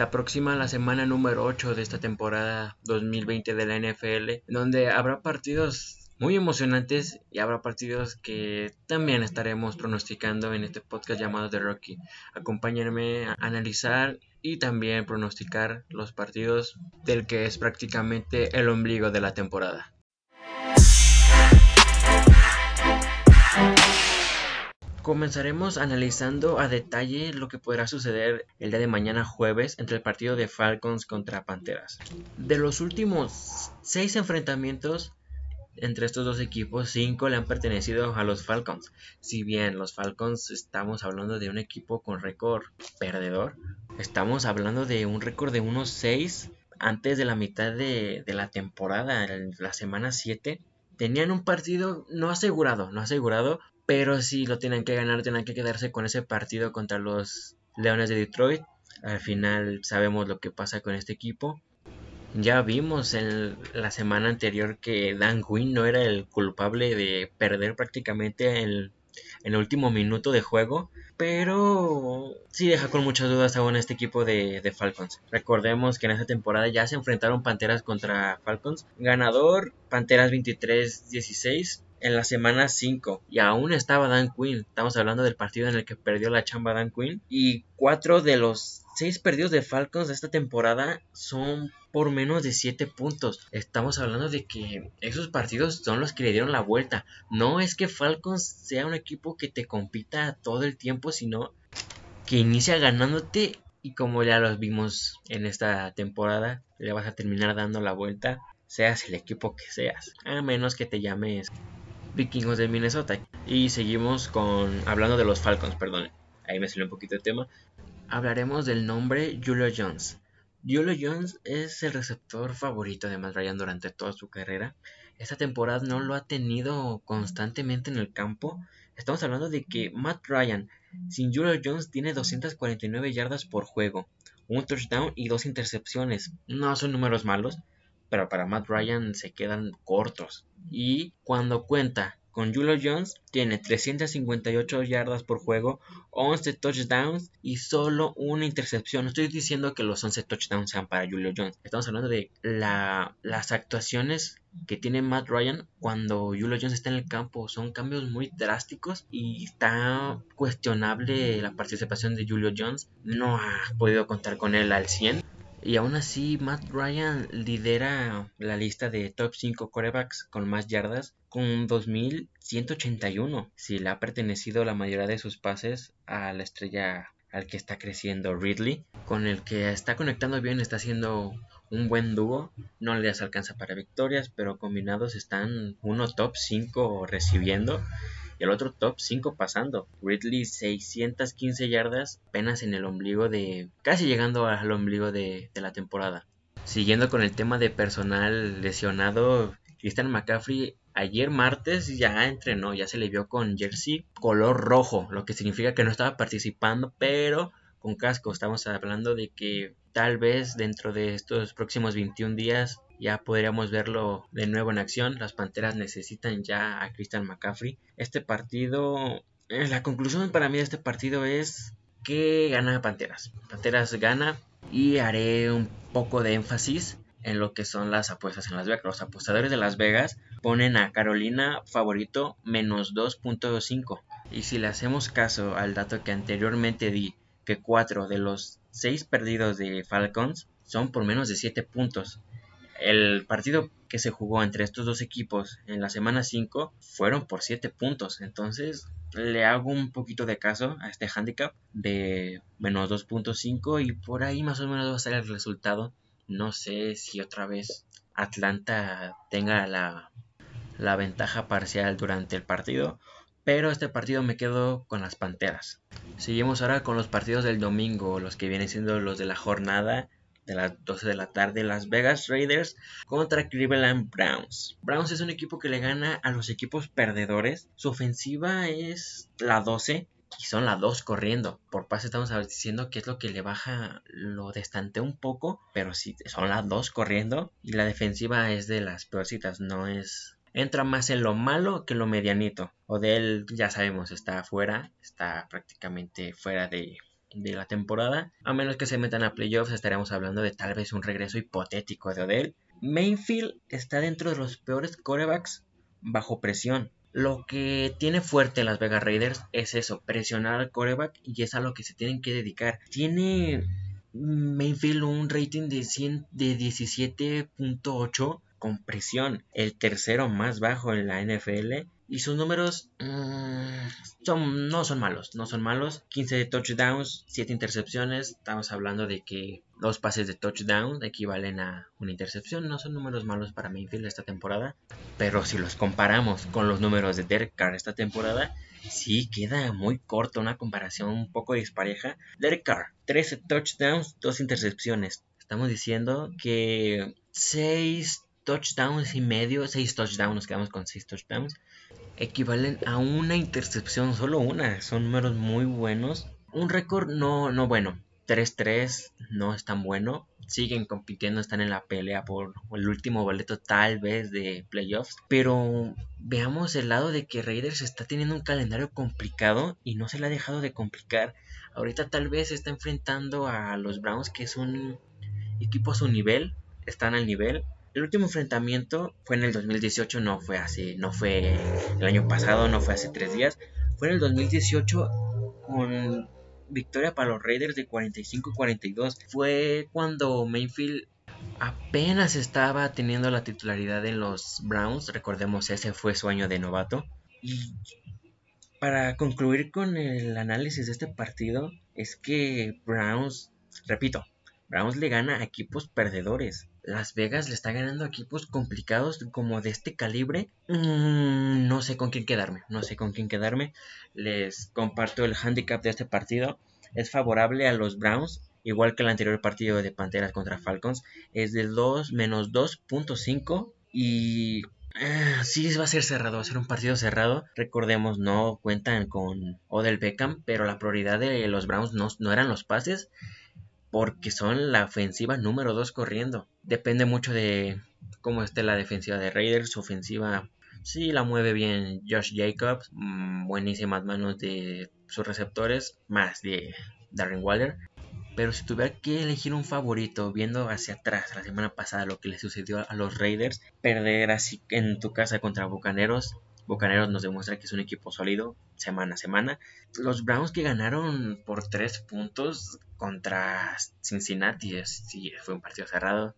Se aproxima la semana número 8 de esta temporada 2020 de la NFL, donde habrá partidos muy emocionantes y habrá partidos que también estaremos pronosticando en este podcast llamado The Rocky. Acompáñenme a analizar y también pronosticar los partidos del que es prácticamente el ombligo de la temporada. Comenzaremos analizando a detalle lo que podrá suceder el día de mañana jueves entre el partido de Falcons contra Panteras. De los últimos seis enfrentamientos entre estos dos equipos, cinco le han pertenecido a los Falcons. Si bien los Falcons estamos hablando de un equipo con récord perdedor, estamos hablando de un récord de unos 6 antes de la mitad de, de la temporada, en la semana 7. Tenían un partido no asegurado, no asegurado, pero si lo tienen que ganar, tienen que quedarse con ese partido contra los Leones de Detroit. Al final sabemos lo que pasa con este equipo. Ya vimos en la semana anterior que Dan Quinn no era el culpable de perder prácticamente en el último minuto de juego. Pero sí deja con muchas dudas aún este equipo de, de, Falcons. Recordemos que en esta temporada ya se enfrentaron Panteras contra Falcons. Ganador, Panteras 23-16 en la semana 5 y aún estaba Dan Quinn. Estamos hablando del partido en el que perdió la chamba Dan Quinn. Y cuatro de los seis perdidos de Falcons de esta temporada son por menos de 7 puntos. Estamos hablando de que esos partidos son los que le dieron la vuelta. No es que Falcons sea un equipo que te compita todo el tiempo, sino que inicia ganándote y como ya los vimos en esta temporada, le vas a terminar dando la vuelta, seas el equipo que seas. A menos que te llames vikingos de Minnesota. Y seguimos con hablando de los Falcons, perdón. Ahí me salió un poquito de tema. Hablaremos del nombre Julio Jones. Julio Jones es el receptor favorito de Matt Ryan durante toda su carrera. Esta temporada no lo ha tenido constantemente en el campo. Estamos hablando de que Matt Ryan sin Julio Jones tiene 249 yardas por juego, un touchdown y dos intercepciones. No son números malos, pero para Matt Ryan se quedan cortos. Y cuando cuenta con Julio Jones, tiene 358 yardas por juego, 11 touchdowns y solo una intercepción. No estoy diciendo que los 11 touchdowns sean para Julio Jones. Estamos hablando de las actuaciones que tiene Matt Ryan cuando Julio Jones está en el campo. Son cambios muy drásticos y está cuestionable la participación de Julio Jones. No ha podido contar con él al 100. Y aún así, Matt Ryan lidera la lista de top 5 corebacks con más yardas con 2.181. Si le ha pertenecido la mayoría de sus pases a la estrella al que está creciendo Ridley, con el que está conectando bien, está haciendo un buen dúo. No les alcanza para victorias, pero combinados están uno top 5 recibiendo y el otro top 5 pasando. Ridley 615 yardas apenas en el ombligo de... casi llegando al ombligo de, de la temporada. Siguiendo con el tema de personal lesionado, Christian McCaffrey ayer martes ya entrenó, ya se le vio con jersey color rojo, lo que significa que no estaba participando, pero con casco. Estamos hablando de que tal vez dentro de estos próximos 21 días ya podríamos verlo de nuevo en acción. Las Panteras necesitan ya a Christian McCaffrey. Este partido, eh, la conclusión para mí de este partido es que gana Panteras. Panteras gana y haré un poco de énfasis en lo que son las apuestas en Las Vegas. Los apostadores de Las Vegas ponen a Carolina favorito menos 2.5. Y si le hacemos caso al dato que anteriormente di, que 4 de los 6 perdidos de Falcons son por menos de 7 puntos el partido que se jugó entre estos dos equipos en la semana 5 fueron por 7 puntos. Entonces le hago un poquito de caso a este handicap de menos 2.5 y por ahí más o menos va a ser el resultado. No sé si otra vez Atlanta tenga la, la ventaja parcial durante el partido. Pero este partido me quedo con las Panteras. Seguimos ahora con los partidos del domingo, los que vienen siendo los de la jornada de las 12 de la tarde Las Vegas Raiders contra Cleveland Browns. Browns es un equipo que le gana a los equipos perdedores. Su ofensiva es la 12 y son las 2 corriendo. Por pase estamos diciendo que es lo que le baja, lo destante un poco, pero sí, son las 2 corriendo y la defensiva es de las peorcitas, no es... Entra más en lo malo que lo medianito. O de él, ya sabemos, está afuera, está prácticamente fuera de, de la temporada. A menos que se metan a playoffs, estaremos hablando de tal vez un regreso hipotético de Odell. Mainfield está dentro de los peores corebacks bajo presión. Lo que tiene fuerte las Vegas Raiders es eso, presionar al coreback y es a lo que se tienen que dedicar. Tiene Mainfield un rating de, 100, de 17.8 con presión, el tercero más bajo en la NFL y sus números mm, son, no son malos, no son malos. 15 touchdowns, 7 intercepciones. Estamos hablando de que dos pases de touchdown equivalen a una intercepción. No son números malos para Mayfield esta temporada. Pero si los comparamos con los números de Derek Carr esta temporada, sí queda muy corto, una comparación un poco dispareja. Derek Carr, 13 touchdowns, 2 intercepciones. Estamos diciendo que 6 touchdowns y medio, 6 touchdowns, nos quedamos con 6 touchdowns equivalen a una intercepción, solo una. Son números muy buenos. Un récord no, no bueno. 3-3 no es tan bueno. Siguen compitiendo, están en la pelea por el último boleto tal vez de playoffs. Pero veamos el lado de que Raiders está teniendo un calendario complicado y no se le ha dejado de complicar. Ahorita tal vez está enfrentando a los Browns que es un equipo a su nivel. Están al nivel el último enfrentamiento fue en el 2018, no fue así, no fue el año pasado, no fue hace tres días. Fue en el 2018 con victoria para los Raiders de 45-42. Fue cuando Mayfield apenas estaba teniendo la titularidad en los Browns. Recordemos, ese fue su año de novato. Y para concluir con el análisis de este partido, es que Browns, repito, Browns le gana a equipos perdedores. Las Vegas le está ganando equipos complicados como de este calibre. Mm, no sé con quién quedarme. No sé con quién quedarme. Les comparto el handicap de este partido. Es favorable a los Browns. Igual que el anterior partido de Panteras contra Falcons. Es de 2 menos 2.5. Y eh, sí, va a ser cerrado, va a ser un partido cerrado. Recordemos, no cuentan con Odell Beckham, pero la prioridad de los Browns no, no eran los pases, porque son la ofensiva número 2 corriendo. Depende mucho de cómo esté la defensiva de Raiders. Su ofensiva sí la mueve bien Josh Jacobs. Mm, buenísimas manos de sus receptores. Más de Darren Waller. Pero si tuviera que elegir un favorito, viendo hacia atrás la semana pasada lo que le sucedió a los Raiders, perder así en tu casa contra Bucaneros, Bucaneros nos demuestra que es un equipo sólido semana a semana. Los Browns que ganaron por 3 puntos contra Cincinnati, sí, fue un partido cerrado.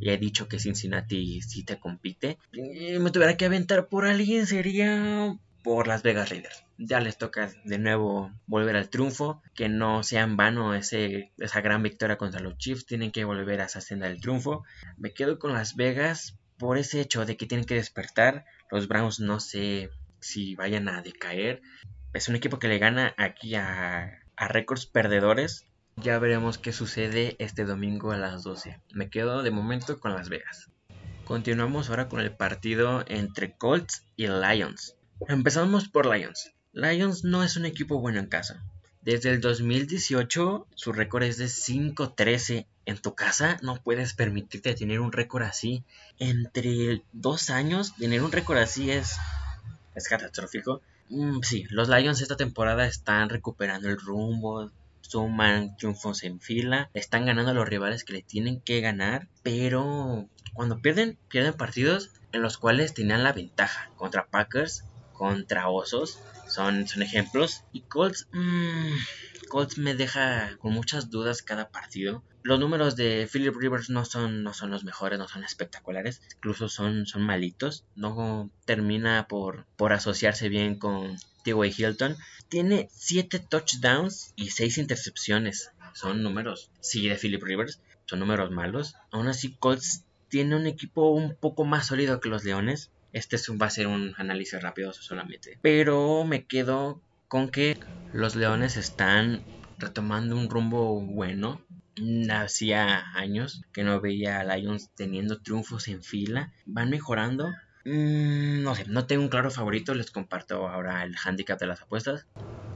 Ya he dicho que Cincinnati sí te compite. Y me tuviera que aventar por alguien, sería por Las Vegas Raiders. Ya les toca de nuevo volver al triunfo, que no sea en vano ese, esa gran victoria contra los Chiefs, tienen que volver a esa senda del triunfo. Me quedo con Las Vegas por ese hecho de que tienen que despertar. Los Browns no sé si vayan a decaer. Es un equipo que le gana aquí a, a récords perdedores. Ya veremos qué sucede este domingo a las 12. Me quedo de momento con Las Vegas. Continuamos ahora con el partido entre Colts y Lions. Empezamos por Lions. Lions no es un equipo bueno en casa. Desde el 2018 su récord es de 5-13. En tu casa no puedes permitirte tener un récord así. Entre dos años tener un récord así es, es catastrófico. Mm, sí, los Lions esta temporada están recuperando el rumbo, suman triunfos en fila, están ganando a los rivales que le tienen que ganar, pero cuando pierden, pierden partidos en los cuales tenían la ventaja contra Packers, contra Osos, son, son ejemplos. Y Colts, mmm, Colts me deja con muchas dudas cada partido. Los números de Philip Rivers no son, no son los mejores, no son espectaculares, incluso son, son malitos. No termina por, por asociarse bien con T.Y. Hilton. Tiene 7 touchdowns y 6 intercepciones. Son números, sí, de Philip Rivers, son números malos. Aún así, Colts tiene un equipo un poco más sólido que los Leones. Este va a ser un análisis rápido solamente. Pero me quedo con que los Leones están retomando un rumbo bueno. Hacía años que no veía a Lions teniendo triunfos en fila. Van mejorando. Mm, no sé, no tengo un claro favorito. Les comparto ahora el handicap de las apuestas.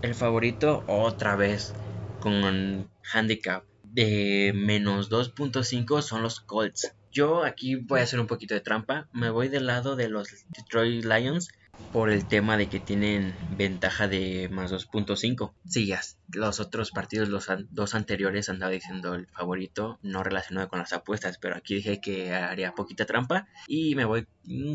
El favorito otra vez con handicap de menos 2.5 son los Colts. Yo aquí voy a hacer un poquito de trampa. Me voy del lado de los Detroit Lions. por el tema de que tienen ventaja de más 2.5. Sí, ya los otros partidos, los dos anteriores, andaba diciendo el favorito, no relacionado con las apuestas, pero aquí dije que haría poquita trampa y me voy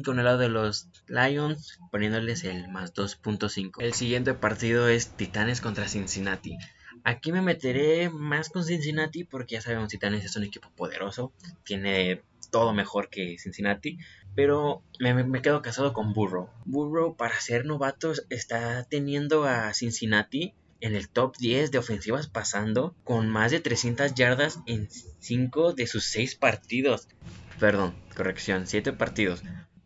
con el lado de los Lions poniéndoles el más 2.5. El siguiente partido es Titanes contra Cincinnati. Aquí me meteré más con Cincinnati porque ya sabemos Titanes es un equipo poderoso, tiene todo mejor que Cincinnati, pero me, quedo casado con Burrow. Burrow para ser novato está teniendo a Cincinnati en el top 10 de ofensivas pasando con más de 300 yardas en 5 de sus 6 partidos. Perdón, corrección, 7 partidos.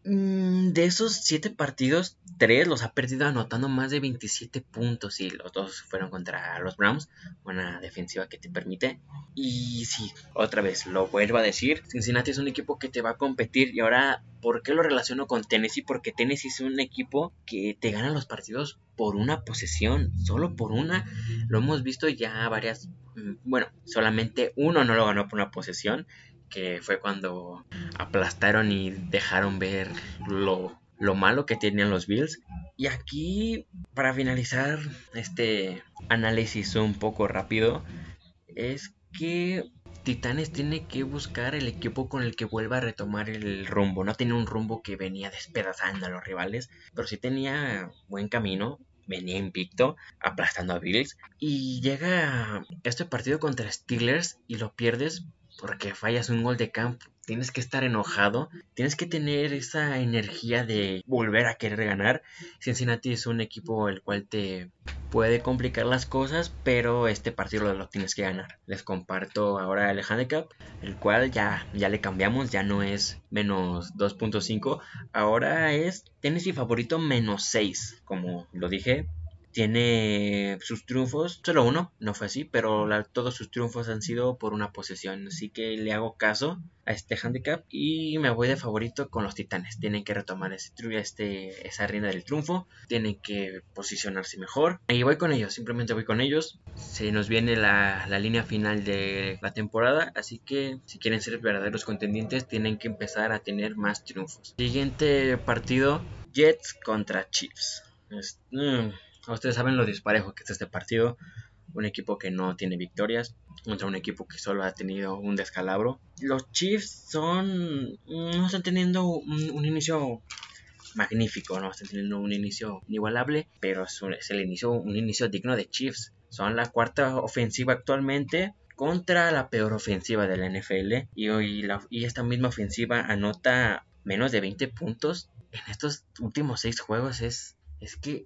Mm, de esos 7 partidos, 3 los ha perdido anotando más de 27 puntos y los dos fueron contra los Browns, una defensiva que te permite. Y sí, otra vez, lo vuelvo a decir, Cincinnati es un equipo que te va a competir y ahora, ¿por qué lo relaciono con Tennessee? Porque Tennessee es un equipo que te gana los partidos por una posesión, solo por una. Lo hemos visto ya varias, mm, bueno, solamente uno no lo ganó por una posesión que fue cuando aplastaron y dejaron ver lo, malo que tenían los Bills. Y aquí, para finalizar este análisis un poco rápido, es que Titanes tiene que buscar el equipo con el que vuelva a retomar el rumbo. No tiene un rumbo que venía despedazando a los rivales, pero sí tenía buen camino. Venía invicto, aplastando a Bills. Y llega este partido contra Steelers y lo pierdes porque fallas un gol de campo. Tienes que estar enojado, tienes que tener esa energía de volver a querer ganar. Cincinnati es un equipo el cual te puede complicar las cosas, pero este partido lo, tienes que ganar. Les comparto ahora el handicap, el cual ya, ya le cambiamos, ya no es menos 2.5, ahora es Tennessee favorito menos 6, como lo dije, tiene sus triunfos, solo uno, no fue así, pero todos sus triunfos han sido por una posesión, así que le hago caso a este handicap y me voy de favorito con los titanes. Tienen que retomar ese, este, esa reina del triunfo, tienen que posicionarse mejor y voy con ellos, simplemente voy con ellos. Se nos viene la, la línea final de la temporada, así que si quieren ser verdaderos contendientes tienen que empezar a tener más triunfos. Siguiente partido, Jets contra Chiefs. Mm, Ustedes saben lo disparejo que es este partido. Un equipo que no tiene victorias contra un equipo que solo ha tenido un descalabro. Los Chiefs son. no están teniendo un, inicio magnífico, no están teniendo un inicio inigualable, pero es, el inicio, un inicio digno de Chiefs. Son la cuarta ofensiva actualmente contra la peor ofensiva de la NFL y, hoy y esta misma ofensiva anota menos de 20 puntos en estos últimos seis juegos es, es que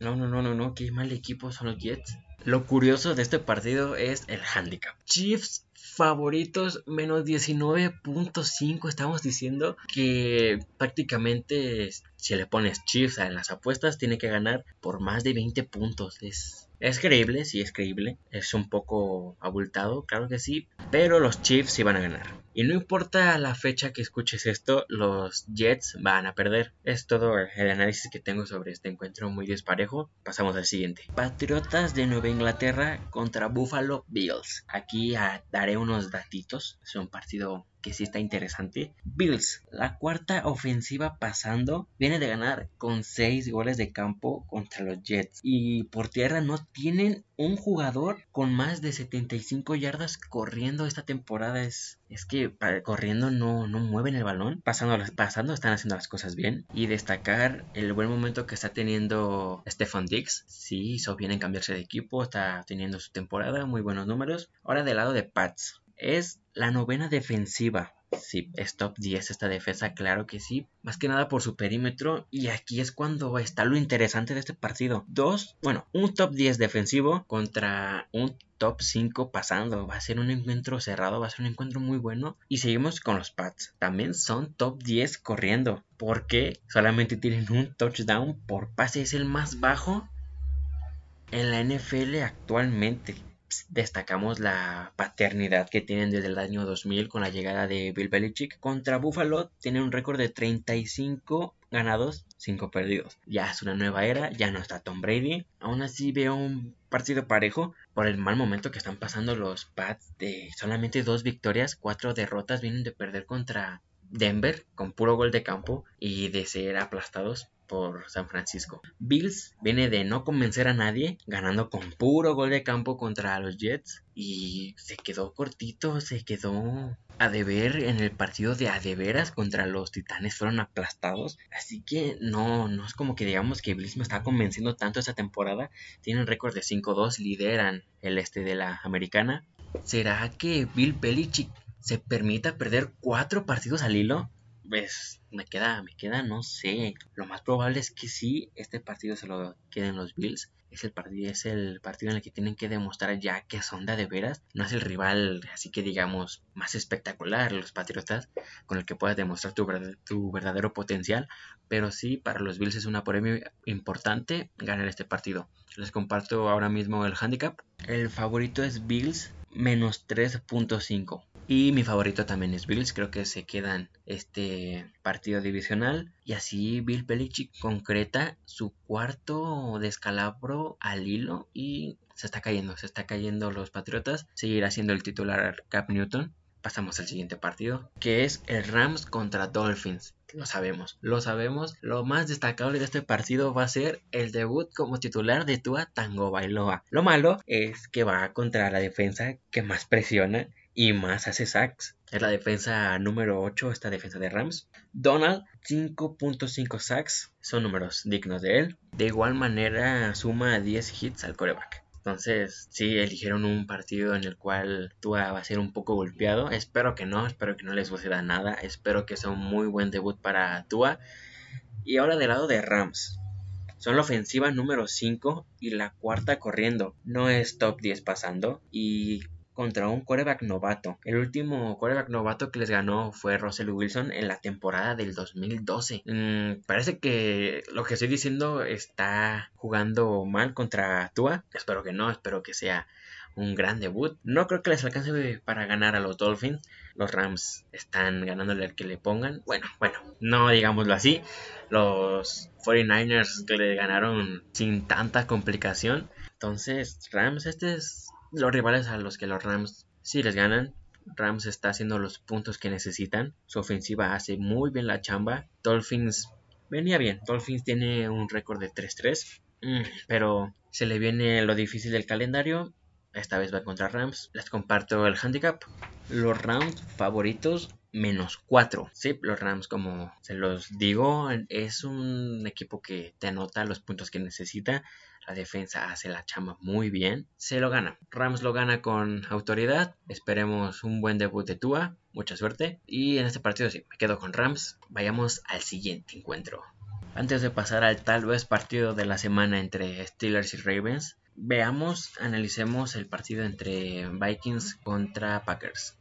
no, no, no, no, no, qué mal equipo son los Jets. Lo curioso de este partido es el handicap. Chiefs favoritos menos 19.5 estamos diciendo que prácticamente si le pones Chiefs en las apuestas tiene que ganar por más de 20 puntos es, es creíble sí es creíble es un poco abultado claro que sí pero los Chiefs sí van a ganar y no importa la fecha que escuches esto, los Jets van a perder. Es todo el análisis que tengo sobre este encuentro muy disparejo. Pasamos al siguiente. Patriotas de Nueva Inglaterra contra Buffalo Bills. Aquí daré unos datitos. Es un partido que sí está interesante. Bills, la cuarta ofensiva pasando, viene de ganar con 6 goles de campo contra los Jets. Y por tierra no tienen un jugador con más de 75 yardas corriendo esta temporada. Es, es que corriendo no, no mueven el balón. Pasando, pasando están haciendo las cosas bien. Y destacar el buen momento que está teniendo Stefan Dix. Sí, hizo bien en cambiarse de equipo. Está teniendo su temporada. Muy buenos números. Ahora del lado de Pats. Es la novena defensiva. Sí, es top 10 esta defensa, claro que sí. Más que nada por su perímetro. Y aquí es cuando está lo interesante de este partido. Dos, bueno, un top 10 defensivo contra un top 5 pasando. Va a ser un encuentro cerrado, va a ser un encuentro muy bueno. Y seguimos con los Pats. También son top 10 corriendo. Porque solamente tienen un touchdown por pase. Es el más bajo en la NFL actualmente destacamos la paternidad que tienen desde el año 2000 con la llegada de Bill Belichick. Contra Buffalo tiene un récord de 35 ganados, 5 perdidos. Ya es una nueva era, ya no está Tom Brady. Aún así veo un partido parejo por el mal momento que están pasando los Pats de solamente dos victorias, cuatro derrotas vienen de perder contra Denver con puro gol de campo y de ser aplastados por San Francisco. Bills viene de no convencer a nadie, ganando con puro gol de campo contra los Jets y se quedó cortito, se quedó a deber en el partido de adeveras contra los Titanes fueron aplastados, así que no no es como que digamos que Bills me está convenciendo tanto esta temporada. Tienen récord de 5-2, lideran el este de la americana. ¿Será que Bill Belichick se permita perder cuatro partidos al hilo? Pues me queda, me queda, no sé. Lo más probable es que sí, este partido se lo queden los Bills. Es el partido, es el partido en el que tienen que demostrar ya que son de, veras. No es el rival, así que digamos, más espectacular, los Patriotas, con el que puedas demostrar tu, tu verdadero potencial. Pero sí, para los Bills es una premio importante ganar este partido. Les comparto ahora mismo el handicap. El favorito es Bills menos 3.5. Y mi favorito también es Bills, creo que se quedan este partido divisional. Y así Bill Belichick concreta su cuarto descalabro al hilo y se está cayendo, se está cayendo los Patriotas. Seguirá siendo el titular Cap Newton. Pasamos al siguiente partido, que es el Rams contra Dolphins. Lo sabemos, lo sabemos. Lo más destacable de este partido va a ser el debut como titular de Tua Tango Bailoa. Lo malo es que va contra la defensa que más presiona y más hace sacks. Es la defensa número 8, esta defensa de Rams. Donald, 5.5 sacks, son números dignos de él. De igual manera, suma 10 hits al coreback. Entonces, sí, eligieron un partido en el cual Tua va a ser un poco golpeado. Espero que no, espero que no les suceda nada. Espero que sea un muy buen debut para Tua. Y ahora del lado de Rams. Son la ofensiva número 5 y la cuarta corriendo. No es top 10 pasando. Y contra un coreback novato. El último coreback novato que les ganó fue Russell Wilson en la temporada del 2012. Mm, parece que lo que estoy diciendo está jugando mal contra Tua. Espero que no, espero que sea un gran debut. No creo que les alcance para ganar a los Dolphins. Los Rams están ganándole al que le pongan. Bueno, bueno, no digámoslo así. Los 49ers que le ganaron sin tanta complicación. Entonces, Rams, este es los rivales a los que los Rams sí les ganan. Rams está haciendo los puntos que necesitan. Su ofensiva hace muy bien la chamba. Dolphins venía bien. Dolphins tiene un récord de 3-3. Mm, pero se le viene lo difícil del calendario. Esta vez va contra Rams. Les comparto el handicap. Los Rams favoritos menos 4. Sí, los Rams, como se los digo, es un equipo que te anota los puntos que necesita. La defensa hace la chamba muy bien. Se lo gana. Rams lo gana con autoridad. Esperemos un buen debut de Tua. Mucha suerte. Y en este partido sí, me quedo con Rams. Vayamos al siguiente encuentro. Antes de pasar al tal vez partido de la semana entre Steelers y Ravens, veamos, analicemos el partido entre Vikings contra Packers.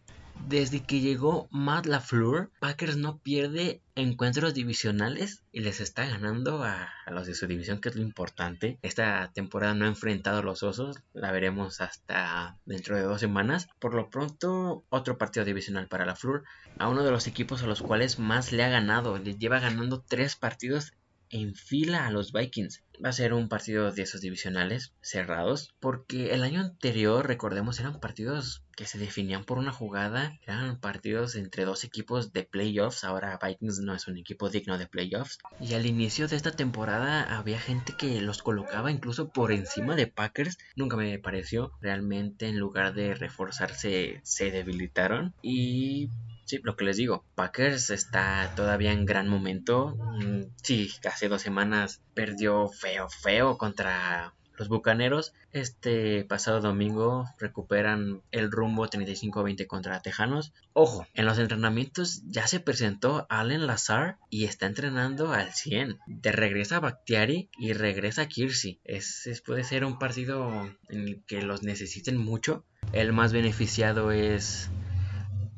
Desde que llegó Matt LaFleur, Packers no pierde encuentros divisionales y les está ganando a, los de su división, que es lo importante. Esta temporada no ha enfrentado a los osos, la veremos hasta dentro de dos semanas. Por lo pronto, otro partido divisional para LaFleur, a uno de los equipos a los cuales más le ha ganado. Les lleva ganando tres partidos en fila a los Vikings. Va a ser un partido de esos divisionales cerrados, porque el año anterior, recordemos, eran partidos que se definían por una jugada, eran partidos entre dos equipos de playoffs, ahora Vikings no es un equipo digno de playoffs, y al inicio de esta temporada había gente que los colocaba incluso por encima de Packers, nunca me pareció, realmente en lugar de reforzarse se debilitaron y Sí, lo que les digo, Packers está todavía en gran momento. Mm, sí, hace dos semanas perdió feo, feo contra los Bucaneros. Este pasado domingo recuperan el rumbo 35-20 contra Tejanos. Ojo, en los entrenamientos ya se presentó Allen Lazar y está entrenando al 100. De regresa Bactiari y regresa Kirsi. Es, puede ser un partido en el que los necesiten mucho. El más beneficiado es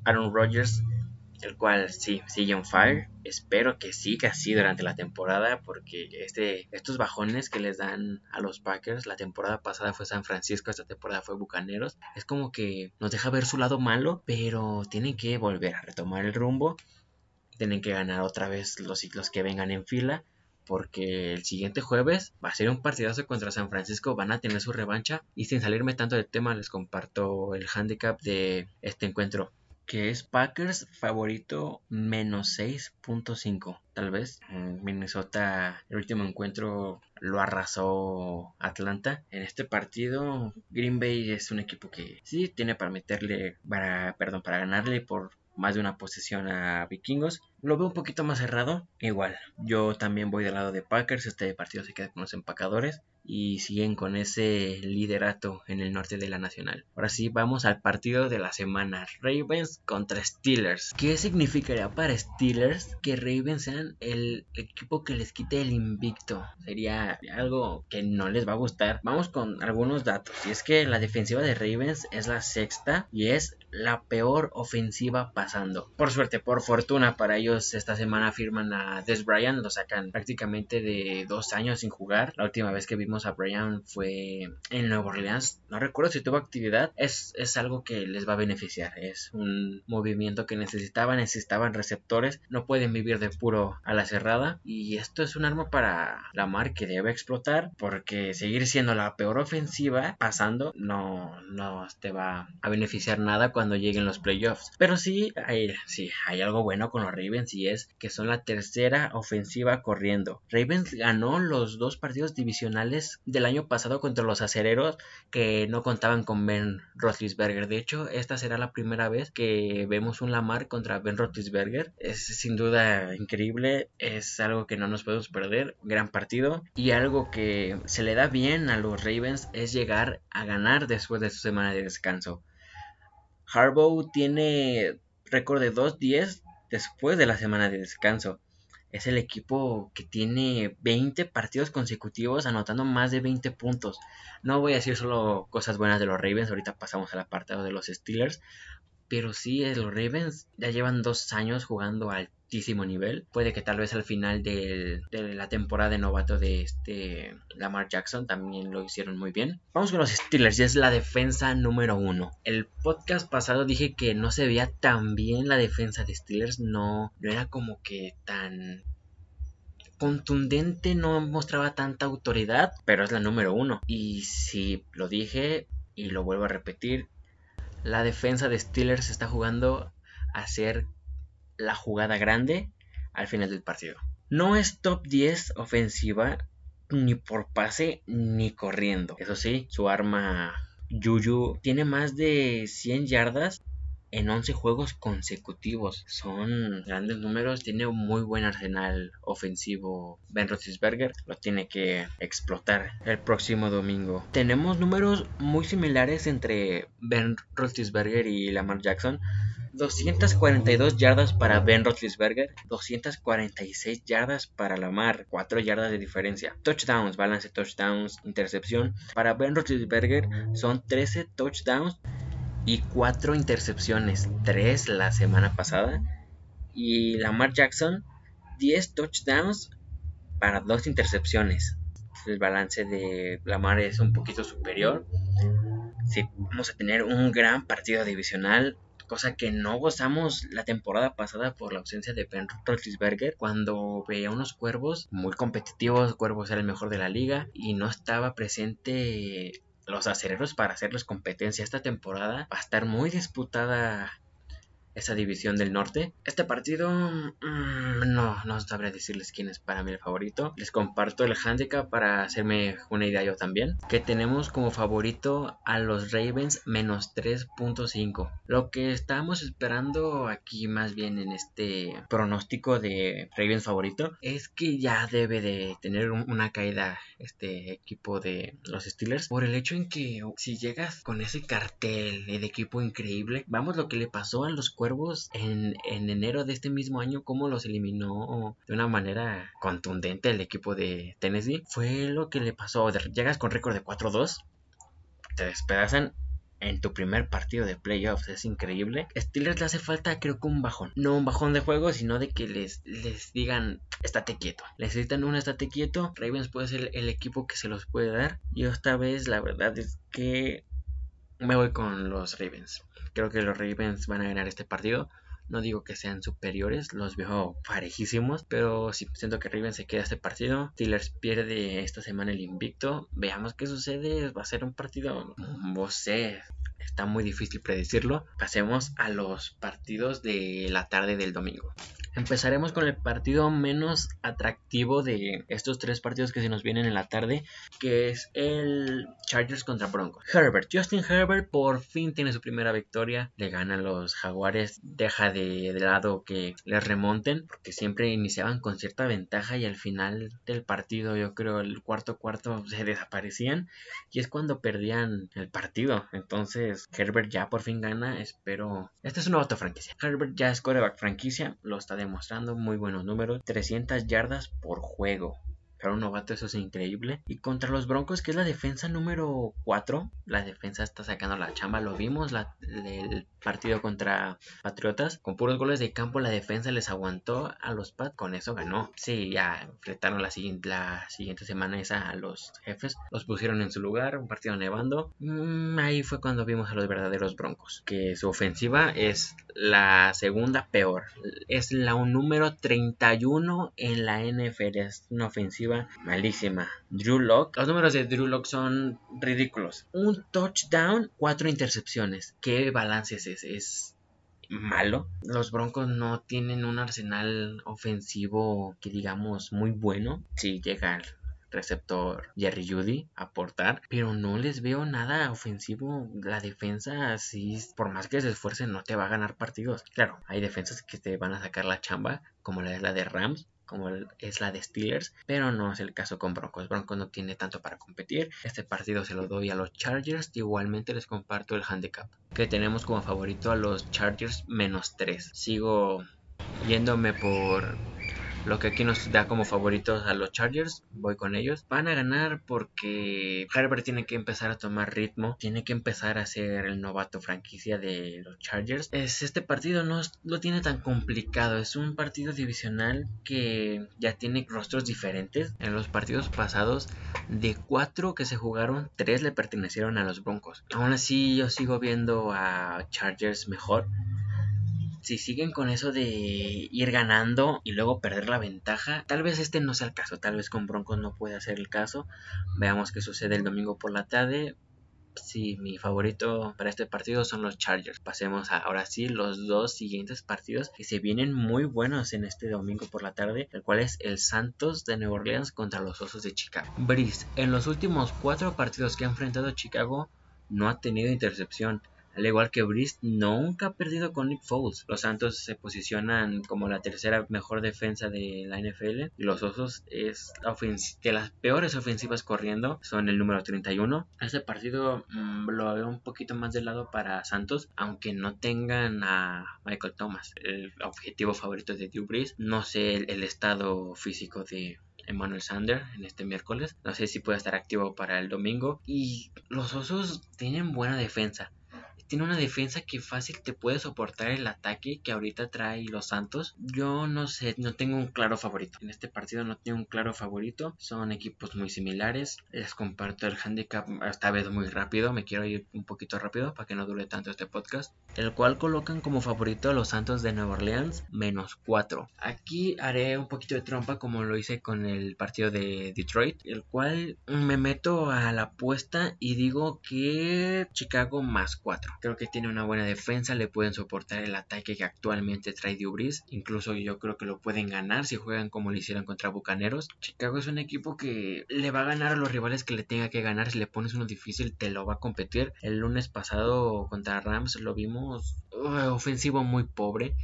Aaron Rodgers, el cual sí sigue on fire. Espero que siga así durante la temporada porque este, estos bajones que les dan a los Packers, la temporada pasada fue San Francisco, esta temporada fue Bucaneros, es como que nos deja ver su lado malo, pero tienen que volver a retomar el rumbo, tienen que ganar otra vez los ciclos que vengan en fila porque el siguiente jueves va a ser un partidazo contra San Francisco, van a tener su revancha. Y sin salirme tanto del tema les comparto el handicap de este encuentro que es Packers favorito menos 6.5. Tal vez Minnesota el último encuentro lo arrasó Atlanta. En este partido Green Bay es un equipo que sí tiene para meterle, para, perdón, para ganarle por más de una posesión a vikingos. Lo veo un poquito más cerrado. Igual, yo también voy del lado de Packers. Este partido se queda con los empacadores y siguen con ese liderato en el norte de la nacional. Ahora sí, vamos al partido de la semana. Ravens contra Steelers. ¿Qué significaría para Steelers que Ravens sean el equipo que les quite el invicto? Sería algo que no les va a gustar. Vamos con algunos datos. Y es que la defensiva de Ravens es la sexta y es la peor ofensiva pasando. Por suerte, por fortuna para ellos, esta semana firman a Des Bryant, lo sacan prácticamente de dos años sin jugar. La última vez que vimos a Bryant fue en Nueva Orleans. No recuerdo si tuvo actividad. Es, es algo que les va a beneficiar. Es un movimiento que necesitaban. Necesitaban receptores. No pueden vivir de puro a la cerrada. Y esto es un arma para la mar que debe explotar. Porque seguir siendo la peor ofensiva pasando no, no te va a beneficiar nada cuando lleguen los playoffs. Pero sí hay, sí, hay algo bueno con los Ravens y es que son la tercera ofensiva corriendo. Ravens ganó los dos partidos divisionales del año pasado contra los acereros que no contaban con Ben Roethlisberger. De hecho, esta será la primera vez que vemos un Lamar contra Ben Roethlisberger. Es sin duda increíble, es algo que no nos podemos perder. Gran partido y algo que se le da bien a los Ravens es llegar a ganar después de su semana de descanso. Harbaugh tiene récord de 2-10 después de la semana de descanso. Es el equipo que tiene 20 partidos consecutivos anotando más de 20 puntos. No voy a decir solo cosas buenas de los Ravens, ahorita pasamos al apartado de los Steelers. Pero sí, eh, los Ravens ya llevan dos años jugando al nivel. Puede que tal vez al final de, la temporada de novato de este Lamar Jackson también lo hicieron muy bien. Vamos con los Steelers, ya es la defensa número uno. El podcast pasado dije que no se veía tan bien la defensa de Steelers, no, no era como que tan contundente, no mostraba tanta autoridad, pero es la número uno. Y si lo dije y lo vuelvo a repetir, la defensa de Steelers está jugando a ser la jugada grande al final del partido. No es top 10 ofensiva ni por pase ni corriendo. Eso sí, su arma Yuyu tiene más de 100 yardas en 11 juegos consecutivos. Son grandes números, tiene un muy buen arsenal ofensivo Ben Roethlisberger, lo tiene que explotar el próximo domingo. Tenemos números muy similares entre Ben Roethlisberger y Lamar Jackson. 242 yardas para Ben Roethlisberger, 246 yardas para Lamar, 4 yardas de diferencia. Touchdowns, balance touchdowns, intercepción. Para Ben Roethlisberger son 13 touchdowns y 4 intercepciones, 3 la semana pasada. Y Lamar Jackson, 10 touchdowns para 2 intercepciones. El balance de Lamar es un poquito superior. Sí, vamos a tener un gran partido divisional cosa que no gozamos la temporada pasada por la ausencia de Ben Roethlisberger cuando veía unos cuervos muy competitivos, cuervos era el mejor de la liga y no estaba presente los acereros para hacerles competencia esta temporada. Va a estar muy disputada esa división del norte. Este partido, mm, no, no sabré decirles quién es para mí el favorito. Les comparto el handicap para hacerme una idea yo también. Que tenemos como favorito a los Ravens menos 3.5. Lo que estamos esperando aquí más bien en este pronóstico de Ravens favorito es que ya debe de tener una caída este equipo de los Steelers por el hecho en que si llegas con ese cartel de equipo increíble, vamos lo que le pasó a los en, enero de este mismo año, cómo los eliminó de una manera contundente el equipo de Tennessee, fue lo que le pasó. Llegas con récord de 4-2, te despedazan en tu primer partido de playoffs. Es increíble. Steelers le hace falta, creo que un bajón. No un bajón de juego, sino de que les, les digan, estate quieto. Necesitan un estate quieto. Ravens puede ser el, el equipo que se los puede dar. Y esta vez, la verdad es que me voy con los Ravens. Creo que los Ravens van a ganar este partido. No digo que sean superiores, los veo parejísimos, pero sí siento que Ravens se queda este partido. Steelers pierde esta semana el invicto. Veamos qué sucede. Va a ser un partido, no sé, está muy difícil predecirlo. Pasemos a los partidos de la tarde del domingo. Empezaremos con el partido menos atractivo de estos tres partidos que se nos vienen en la tarde, que es el Chargers contra Broncos. Herbert, Justin Herbert por fin tiene su primera victoria, le gana a los Jaguares, deja de, lado que les remonten, porque siempre iniciaban con cierta ventaja y al final del partido, yo creo el cuarto cuarto se desaparecían y es cuando perdían el partido. Entonces Herbert ya por fin gana, espero. Este es un novato franquicia. Herbert ya es coreback franquicia, lo está demostrando muy buenos números, 300 yardas por juego. Un novato eso es increíble. Y contra los Broncos, que es la defensa número 4, la defensa está sacando la chamba, lo vimos el partido contra Patriotas. Con puros goles de campo la defensa les aguantó a los Pats, con eso ganó. Sí, ya enfrentaron la siguiente, la siguiente semana esa a los jefes, los pusieron en su lugar, un partido nevando. Mm, ahí fue cuando vimos a los verdaderos Broncos, que su ofensiva es la segunda peor. Es la número 31 en la NFL, es una ofensiva malísima. Drew Lock, los números de Drew Lock son ridículos. Un touchdown, cuatro intercepciones. ¿Qué balance es ese? Es malo. Los Broncos no tienen un arsenal ofensivo que digamos muy bueno. Si llega el receptor Jerry Judy a aportar, pero no les veo nada ofensivo. La defensa, así, por más que se esfuercen, no te va a ganar partidos. Claro, hay defensas que te van a sacar la chamba, como la es la de Rams, como es la de Steelers, pero no es el caso con Broncos. Broncos no tiene tanto para competir. Este partido se lo doy a los Chargers. Igualmente les comparto el handicap, que tenemos como favorito a los Chargers menos 3. Sigo yéndome por lo que aquí nos da como favoritos a los Chargers, voy con ellos. Van a ganar porque Herbert tiene que empezar a tomar ritmo, tiene que empezar a ser el novato franquicia de los Chargers. Es, este partido no lo tiene tan complicado, es un partido divisional que ya tiene rostros diferentes. En los partidos pasados, de cuatro que se jugaron, tres le pertenecieron a los Broncos. Aún así, yo sigo viendo a Chargers mejor si siguen con eso de ir ganando y luego perder la ventaja, tal vez este no sea el caso, tal vez con Broncos no puede ser el caso. Veamos qué sucede el domingo por la tarde. Sí, mi favorito para este partido son los Chargers. Pasemos a, ahora sí los dos siguientes partidos que se vienen muy buenos en este domingo por la tarde, el cual es el Santos de Nueva Orleans contra los Osos de Chicago. Breeze, en los últimos cuatro partidos que ha enfrentado Chicago, no ha tenido intercepción. Al igual que Brice, nunca ha perdido con Nick Foles. Los Santos se posicionan como la tercera mejor defensa de la NFL. Y los Osos es de las peores ofensivas corriendo. Son el número 31. Este partido mm, lo veo un poquito más de lado para Santos. Aunque no tengan a Michael Thomas, el objetivo favorito de Drew Brees. No sé el, el estado físico de, Emmanuel Sander en este miércoles. No sé si puede estar activo para el domingo. Y los Osos tienen buena defensa tiene una defensa que fácil te puede soportar el ataque que ahorita trae los Santos. Yo no sé, no tengo un claro favorito. En este partido no tengo un claro favorito. Son equipos muy similares. Les comparto el handicap esta vez muy rápido. Me quiero ir un poquito rápido para que no dure tanto este podcast. El cual colocan como favorito a los Santos de Nueva Orleans menos 4. Aquí haré un poquito de trompa como lo hice con el partido de Detroit. El cual me meto a la apuesta y digo que Chicago más 4. Creo que tiene una buena defensa, le pueden soportar el ataque que actualmente trae Dubris. Incluso yo creo que lo pueden ganar si juegan como lo hicieron contra Bucaneros. Chicago es un equipo que le va a ganar a los rivales que le tenga que ganar. Si le pones uno difícil, te lo va a competir. El lunes pasado contra Rams lo vimos ofensivo muy pobre.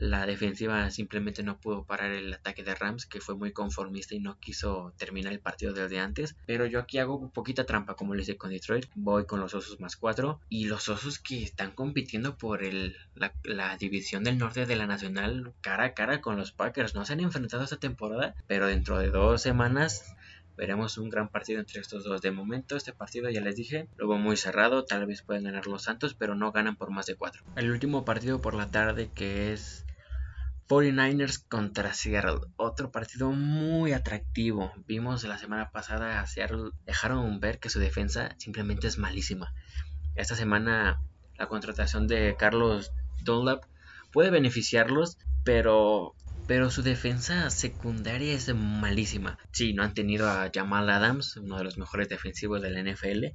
La defensiva simplemente no pudo parar el ataque de Rams, que fue muy conformista y no quiso terminar el partido desde antes. Pero yo aquí hago un poquita trampa, como le hice con Detroit. Voy con los Osos más 4. Y los Osos que están compitiendo por el, la, división del norte de la Nacional cara a cara con los Packers. No se han enfrentado esta temporada, pero dentro de dos semanas veremos un gran partido entre estos dos. De momento, este partido ya les dije, lo muy cerrado, tal vez puedan ganar los Santos, pero no ganan por más de 4. El último partido por la tarde que es 49ers contra Seattle, otro partido muy atractivo. Vimos la semana pasada a Seattle, dejaron ver que su defensa simplemente es malísima. Esta semana la contratación de Carlos Dunlap puede beneficiarlos, pero pero su defensa secundaria es malísima. Sí, no han tenido a Jamal Adams, uno de los mejores defensivos de la NFL,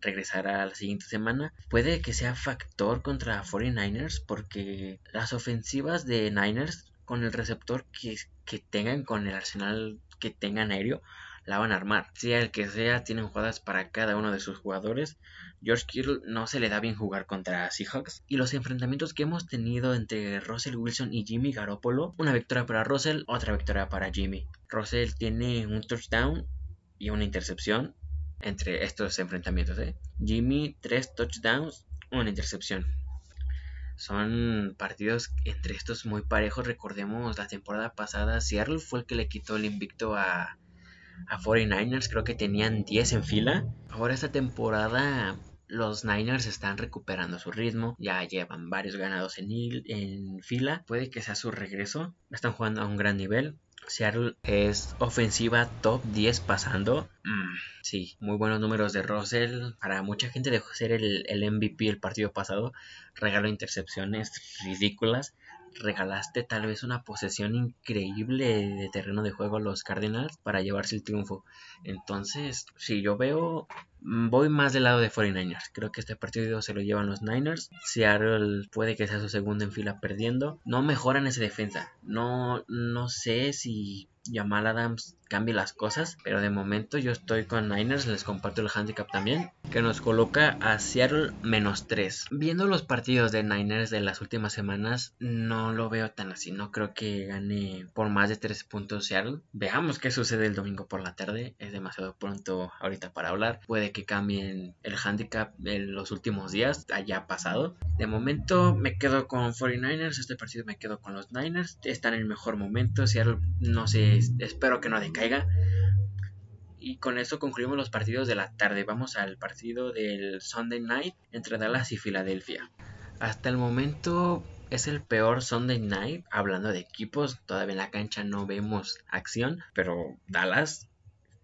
regresará la siguiente semana. Puede que sea factor contra 49ers porque las ofensivas de Niners con el receptor que, tengan, con el arsenal que tengan aéreo, la van a armar. Sea el que sea, tienen jugadas para cada uno de sus jugadores. George Kittle no se le da bien jugar contra Seahawks. Y los enfrentamientos que hemos tenido entre Russell Wilson y Jimmy Garoppolo, una victoria para Russell, otra victoria para Jimmy. Russell tiene un touchdown y una intercepción entre estos enfrentamientos. ¿eh? Jimmy, tres touchdowns, una intercepción. Son partidos entre estos muy parejos. Recordemos la temporada pasada, Seattle fue el que le quitó el invicto a, a 49ers, creo que tenían 10 en fila. Ahora esta temporada los Niners están recuperando su ritmo, ya llevan varios ganados en, en fila, puede que sea su regreso, están jugando a un gran nivel. Seattle es ofensiva top 10 pasando. Mm, sí, muy buenos números de Russell. Para mucha gente dejó ser el, el MVP el partido pasado. Regaló intercepciones ridículas regalaste tal vez una posesión increíble de terreno de juego a los Cardinals para llevarse el triunfo. Entonces, si yo veo, voy más del lado de 49ers. Creo que este partido se lo llevan los Niners. Seattle puede que sea su segundo en fila perdiendo. No mejoran esa defensa. No, no sé si Jamal Adams cambie las cosas, pero de momento yo estoy con Niners, les comparto el handicap también, que nos coloca a Seattle menos 3. Viendo los partidos de Niners de las últimas semanas, no lo veo tan así, no creo que gane por más de 3 puntos Seattle. Veamos qué sucede el domingo por la tarde, es demasiado pronto ahorita para hablar, puede que cambien el handicap en los últimos días, haya pasado. De momento me quedo con 49ers, este partido me quedo con los Niners, están en el mejor momento, Seattle no sé, espero que no decaiga y con eso concluimos los partidos de la tarde. Vamos al partido del Sunday Night entre Dallas y Filadelfia. Hasta el momento es el peor Sunday Night. Hablando de equipos, todavía en la cancha no vemos acción, pero Dallas,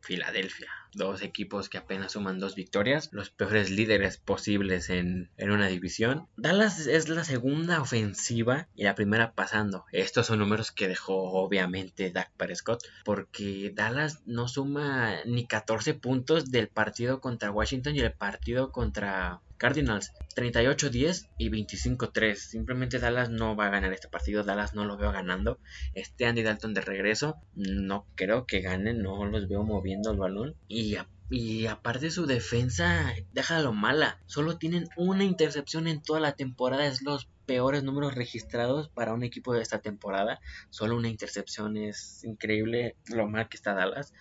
Filadelfia dos equipos que apenas suman dos victorias, los peores líderes posibles en, una división. Dallas es la segunda ofensiva y la primera pasando. Estos son números que dejó obviamente Dak Prescott porque Dallas no suma ni 14 puntos del partido contra Washington y el partido contra Cardinals 38-10 y 25-3. Simplemente Dallas no va a ganar este partido. Dallas no lo veo ganando. Este Andy Dalton de regreso. No creo que gane. No los veo moviendo el balón. Y, y aparte su defensa, déjalo mala. Solo tienen una intercepción en toda la temporada. Es los peores números registrados para un equipo de esta temporada. Solo una intercepción es increíble lo mal que está Dallas.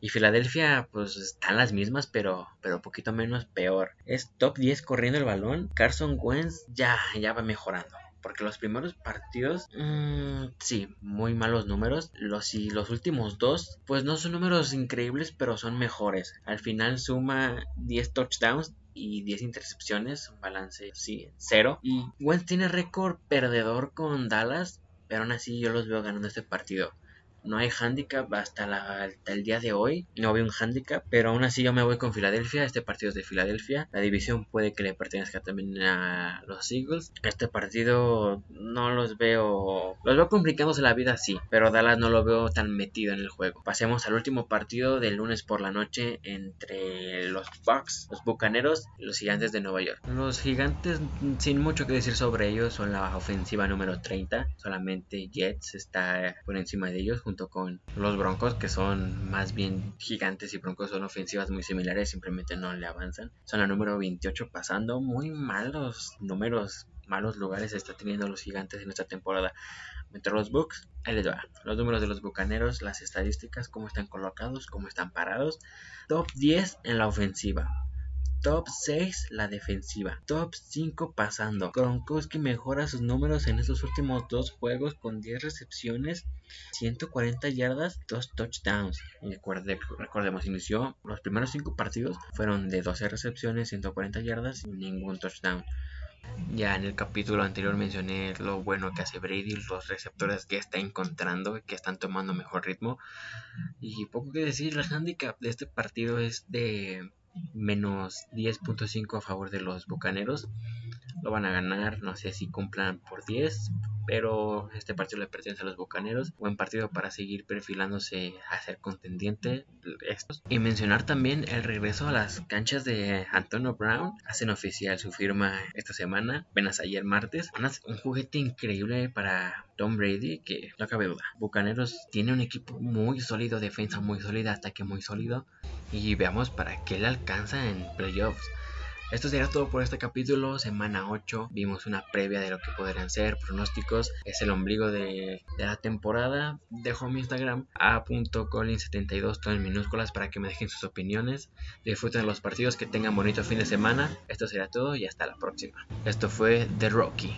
Y Filadelfia, pues están las mismas, pero, pero poquito menos peor. Es top 10 corriendo el balón. Carson Wentz ya, ya va mejorando. Porque los primeros partidos, mmm, sí, muy malos números. Los, y los últimos dos, pues no son números increíbles, pero son mejores. Al final suma 10 touchdowns y 10 intercepciones, un balance, sí, cero. Y Wentz tiene récord perdedor con Dallas, pero aún así yo los veo ganando este partido no hay handicap hasta, el día de hoy. No había un handicap, pero aún así yo me voy con Filadelfia. Este partido es de Filadelfia. La división puede que le pertenezca también a los Eagles. Este partido no los veo. Los veo complicándose la vida, sí, pero Dallas no lo veo tan metido en el juego. Pasemos al último partido del lunes por la noche entre los Bucks, los Bucaneros y los Gigantes de Nueva York. Los Gigantes, sin mucho que decir sobre ellos, son la ofensiva número 30. Solamente Jets está por encima de ellos con los Broncos, que son más bien gigantes y Broncos son ofensivas muy similares, simplemente no le avanzan. Son la número 28 pasando muy malos números, malos lugares está teniendo los gigantes en esta temporada. Entre los Bucks, ahí. Los números de los bucaneros, las estadísticas, cómo están colocados, cómo están parados. Top 10 en la ofensiva. Top 6 la defensiva. Top 5 pasando. Gronkowski mejora sus números en estos últimos dos juegos con 10 recepciones, 140 yardas, 2 touchdowns. Recordemos, inició los primeros 5 partidos fueron de 12 recepciones, 140 yardas y ningún touchdown. Ya en el capítulo anterior mencioné lo bueno que hace Brady, los receptores que está encontrando, que están tomando mejor ritmo. Y poco que decir, el handicap de este partido es de menos 10.5 a favor de los Bucaneros. Lo van a ganar, no sé si cumplan por 10, pero este partido le pertenece a los Bucaneros. Buen partido para seguir perfilándose a ser contendiente. Estos. Y mencionar también el regreso a las canchas de Antonio Brown. Hacen oficial su firma esta semana, apenas ayer martes. Un juguete increíble para Tom Brady, que no cabe duda. Bucaneros tiene un equipo muy sólido, defensa muy sólida, ataque muy sólido. Y veamos para qué le alcanza en playoffs. Esto será todo por este capítulo, semana 8. Vimos una previa de lo que podrían ser, pronósticos. Es el ombligo de, la temporada. Dejo mi Instagram a.colin72, todo en minúsculas, para que me dejen sus opiniones. Disfruten los partidos, que tengan bonito fin de semana. Esto será todo y hasta la próxima. Esto fue The Rocky.